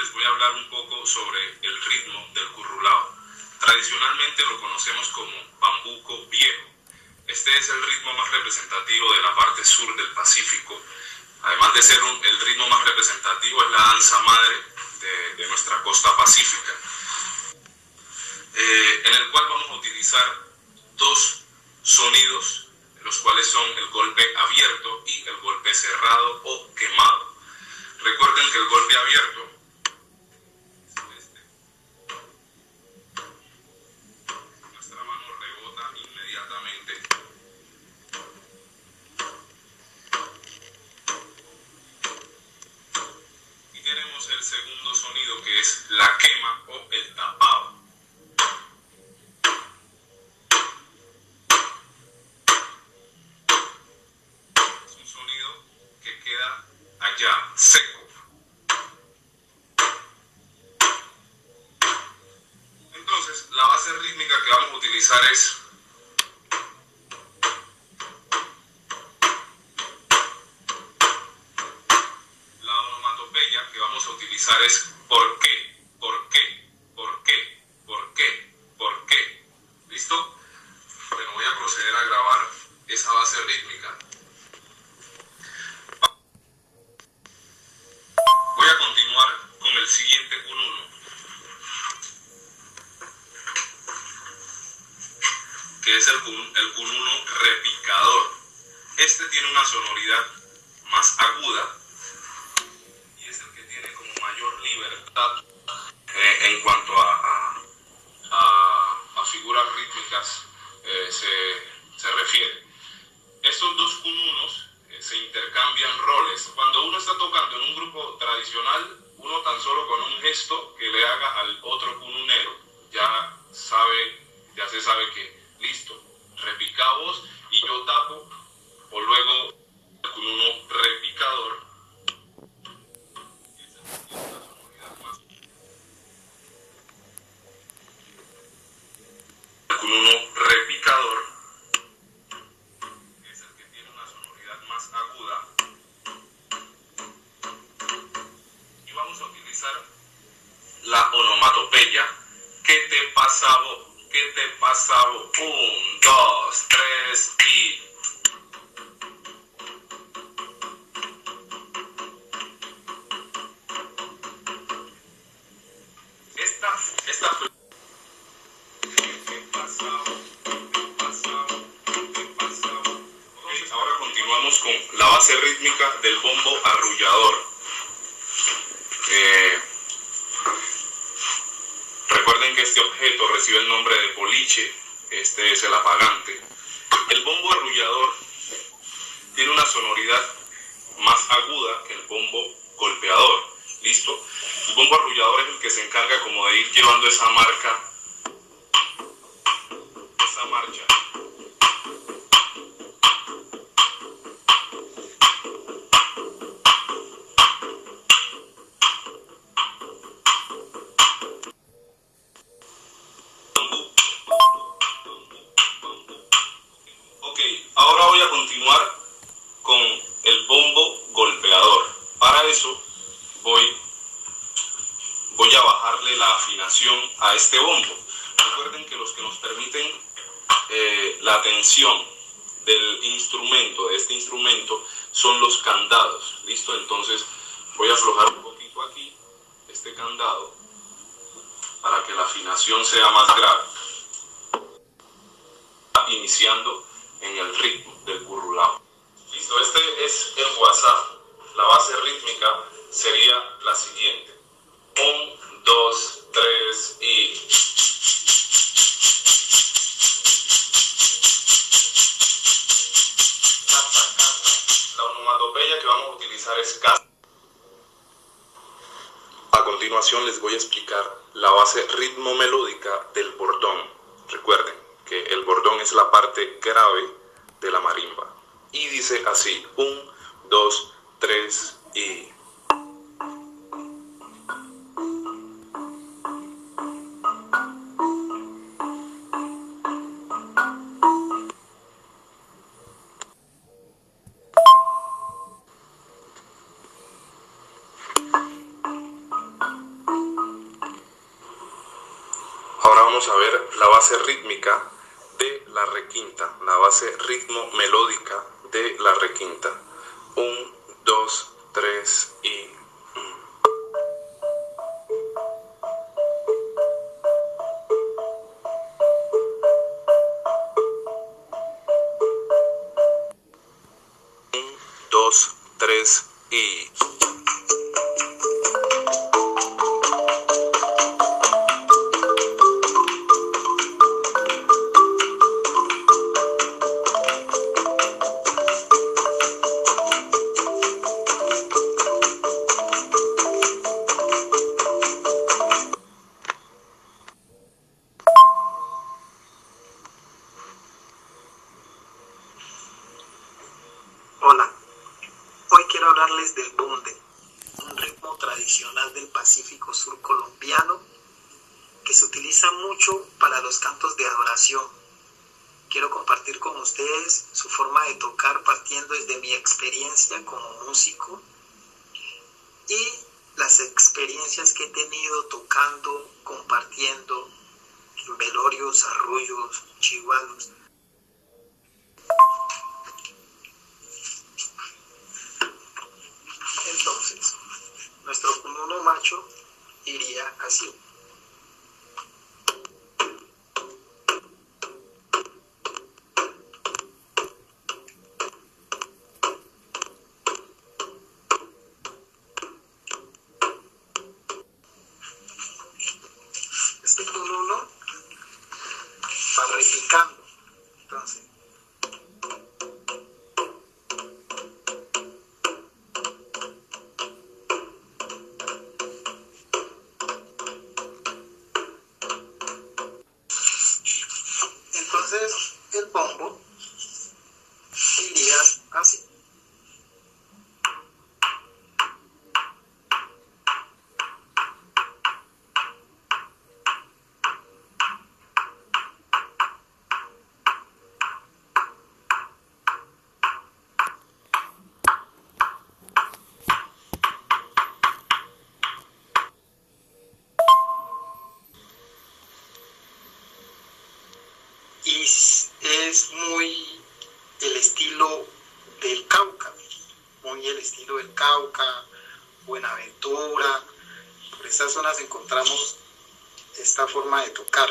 les voy a hablar un poco sobre el ritmo del currulao. Tradicionalmente lo conocemos como bambuco viejo. Este es el ritmo más representativo de la parte sur del Pacífico. Además de ser el ritmo más representativo, es la danza madre de, nuestra costa pacífica, eh, en el cual vamos a utilizar dos sonidos, los cuales son el golpe abierto y el golpe cerrado o quemado. Recuerden que el golpe abierto nuestra mano rebota inmediatamente y tenemos el segundo sonido que es la quema o el tapado. Es un sonido que queda allá, seco. Entonces, la base rítmica que vamos a utilizar es sonoridad más aguda y es el que tiene como mayor libertad eh, en cuanto a, a- figuras rítmicas eh, se, se refiere. Estos dos kununos eh, se intercambian roles. Cuando uno está tocando en un grupo tradicional, uno tan solo con un gesto que le haga al otro kununero, ya sabe, ya se sabe que listo, repicamos y yo tapo, o luego el kununo repicador. El kununo repicador es el que tiene una sonoridad más aguda y vamos a utilizar la onomatopeya. ¿Qué te pasa vos? ¿Qué te pasa vos? Un, dos, continuamos con la base rítmica del bombo arrullador. Eh, recuerden que este objeto recibe el nombre de boliche, este es el apagante. El bombo arrullador tiene una sonoridad más aguda que el bombo golpeador. ¿Listo? El bombo arrullador es el que se encarga como de ir llevando esa marca, afinación a este bombo. Recuerden que los que nos permiten eh, la tensión del instrumento, de este instrumento, son los candados. ¿Listo? Entonces voy a aflojar un poquito aquí este candado para que la afinación sea más grave iniciando en el ritmo del currulao. Listo, este es el WhatsApp. La base rítmica sería la siguiente. Un, dos, tres y... La onomatopeya que vamos a utilizar es casa. A continuación les voy a explicar la base ritmo melódica del bordón. Recuerden que el bordón es la parte grave de la marimba. Y dice así, un, dos, tres y... vamos a ver la base rítmica de la requinta, la base ritmo melódica de la requinta. Un, dos, tres y quiero hablarles del bonde, un ritmo tradicional del Pacífico Sur colombiano que se utiliza mucho para los cantos de adoración. Quiero compartir con ustedes su forma de tocar partiendo desde mi experiencia como músico y las experiencias que he tenido tocando, compartiendo en velorios, arrullos, chihuahuas cununo macho iría así. Este cununo va replicando. Entonces el bombo iría así. y es muy el estilo del Cauca, muy el estilo Buenaventura. Por estas zonas encontramos esta forma de tocar.